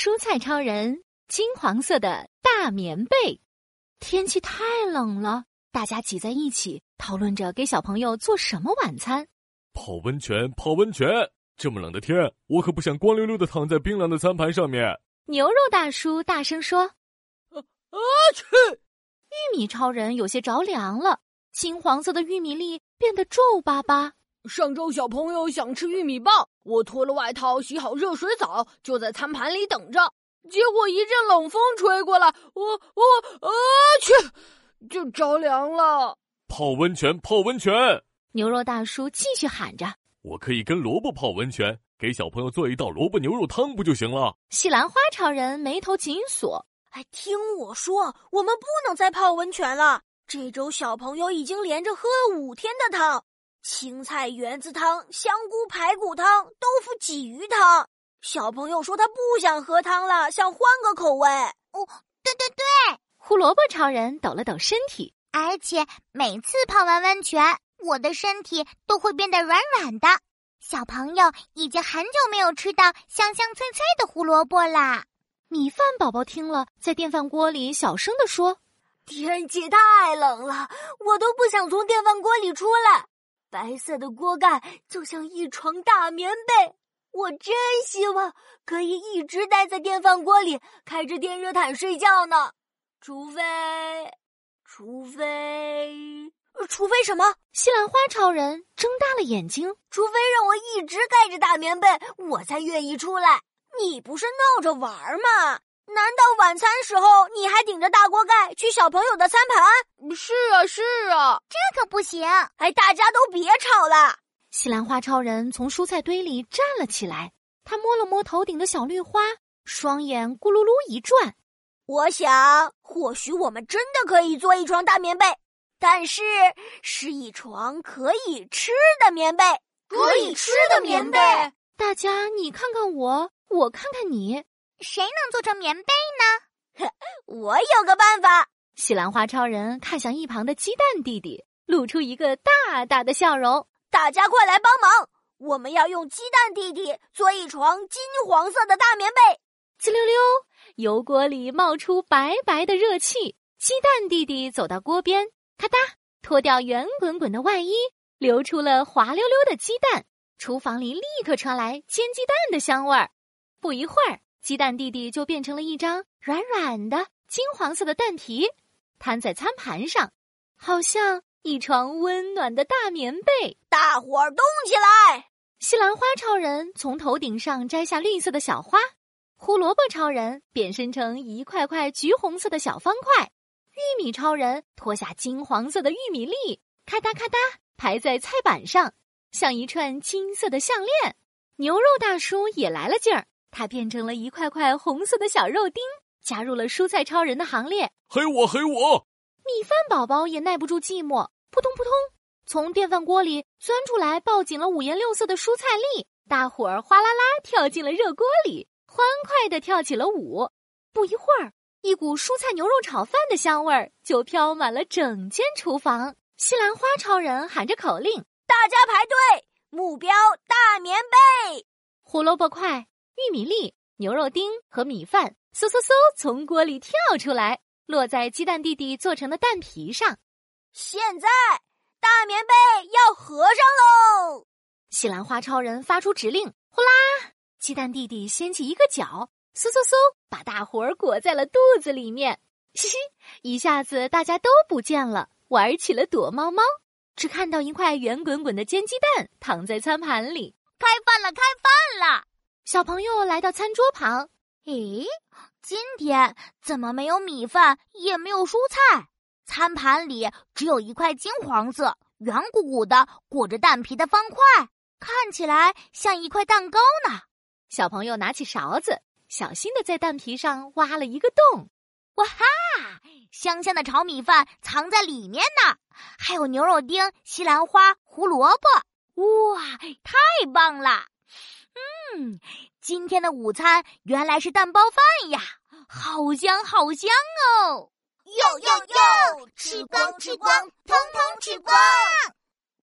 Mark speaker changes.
Speaker 1: 蔬菜超人金黄色的大棉被。天气太冷了，大家挤在一起讨论着给小朋友做什么晚餐。
Speaker 2: 泡温泉，泡温泉！这么冷的天，我可不想光溜溜的躺在冰凉的餐盘上面。
Speaker 1: 牛肉大叔大声说：“
Speaker 3: 啊去！”
Speaker 1: 玉米超人有些着凉了，金黄色的玉米粒变得皱巴巴。
Speaker 3: 上周小朋友想吃玉米棒，我脱了外套，洗好热水澡，就在餐盘里等着。结果一阵冷风吹过来，我我啊去，就着凉了。
Speaker 2: 泡温泉，泡温泉！
Speaker 1: 牛肉大叔继续喊着：“
Speaker 2: 我可以跟萝卜泡温泉，给小朋友做一道萝卜牛肉汤，不就行了？”
Speaker 1: 西兰花超人眉头紧锁：“
Speaker 4: 哎，听我说，我们不能再泡温泉了。这周小朋友已经连着喝了五天的汤。”青菜圆子汤、香菇排骨汤、豆腐鲫鱼汤。小朋友说他不想喝汤了，想换个口味。
Speaker 5: 哦，对对对，
Speaker 1: 胡萝卜超人抖了抖身体，
Speaker 5: 而且每次泡完温泉，我的身体都会变得软软的。小朋友已经很久没有吃到香香脆脆的胡萝卜啦。
Speaker 1: 米饭宝宝听了，在电饭锅里小声的说：“
Speaker 4: 天气太冷了，我都不想从电饭锅里出来。”白色的锅盖就像一床大棉被，我真希望可以一直待在电饭锅里，开着电热毯睡觉呢。除非，除非，除非什么？
Speaker 1: 西兰花超人睁大了眼睛。
Speaker 4: 除非让我一直盖着大棉被，我才愿意出来。你不是闹着玩吗？难道晚餐时候你还顶着大锅盖去小朋友的餐盘？
Speaker 3: 是啊，是啊，
Speaker 5: 这可不行！
Speaker 4: 哎，大家都别吵了。
Speaker 1: 西兰花超人从蔬菜堆里站了起来，他摸了摸头顶的小绿花，双眼咕噜噜一转。
Speaker 4: 我想，或许我们真的可以做一床大棉被，但是是一床可以吃的棉被，
Speaker 3: 可以吃的棉被。
Speaker 1: 大家，你看看我，我看看你。
Speaker 5: 谁能做成棉被呢？
Speaker 4: 我有个办法。
Speaker 1: 西兰花超人看向一旁的鸡蛋弟弟，露出一个大大的笑容。
Speaker 4: 大家快来帮忙！我们要用鸡蛋弟弟做一床金黄色的大棉被。
Speaker 1: 滋溜溜，油锅里冒出白白的热气。鸡蛋弟弟走到锅边，咔嗒，脱掉圆滚滚的外衣，流出了滑溜溜的鸡蛋。厨房里立刻传来煎鸡蛋的香味儿。不一会儿。鸡蛋弟弟就变成了一张软软的金黄色的蛋皮，摊在餐盘上，好像一床温暖的大棉被。
Speaker 4: 大伙儿动起来！
Speaker 1: 西兰花超人从头顶上摘下绿色的小花，胡萝卜超人变身成一块块橘红色的小方块，玉米超人脱下金黄色的玉米粒，咔嗒咔嗒排在菜板上，像一串金色的项链。牛肉大叔也来了劲儿。它变成了一块块红色的小肉丁，加入了蔬菜超人的行列。
Speaker 2: 嘿我嘿我！
Speaker 1: 米饭宝宝也耐不住寂寞，扑通扑通，从电饭锅里钻出来，抱紧了五颜六色的蔬菜粒。大伙儿哗啦啦跳进了热锅里，欢快地跳起了舞。不一会儿，一股蔬菜牛肉炒饭的香味儿就飘满了整间厨房。西兰花超人喊着口令：“
Speaker 4: 大家排队，目标大棉被，
Speaker 1: 胡萝卜块。”玉米粒、牛肉丁和米饭，嗖嗖嗖从锅里跳出来，落在鸡蛋弟弟做成的蛋皮上。
Speaker 4: 现在大棉被要合上喽！
Speaker 1: 西兰花超人发出指令，呼啦！鸡蛋弟弟掀起一个角，嗖嗖嗖，把大伙儿裹在了肚子里面。嘻嘻，一下子大家都不见了，玩起了躲猫猫，只看到一块圆滚滚的煎鸡蛋躺在餐盘里。
Speaker 5: 开饭了，开饭了！
Speaker 1: 小朋友来到餐桌旁，
Speaker 5: 咦，今天怎么没有米饭，也没有蔬菜？餐盘里只有一块金黄色、圆鼓鼓的裹着蛋皮的方块，看起来像一块蛋糕呢。
Speaker 1: 小朋友拿起勺子，小心的在蛋皮上挖了一个洞。
Speaker 5: 哇哈！香香的炒米饭藏在里面呢，还有牛肉丁、西兰花、胡萝卜。哇，太棒了！嗯，今天的午餐原来是蛋包饭呀，好香好香哦！
Speaker 6: 哟哟哟，吃光吃光，通通吃光！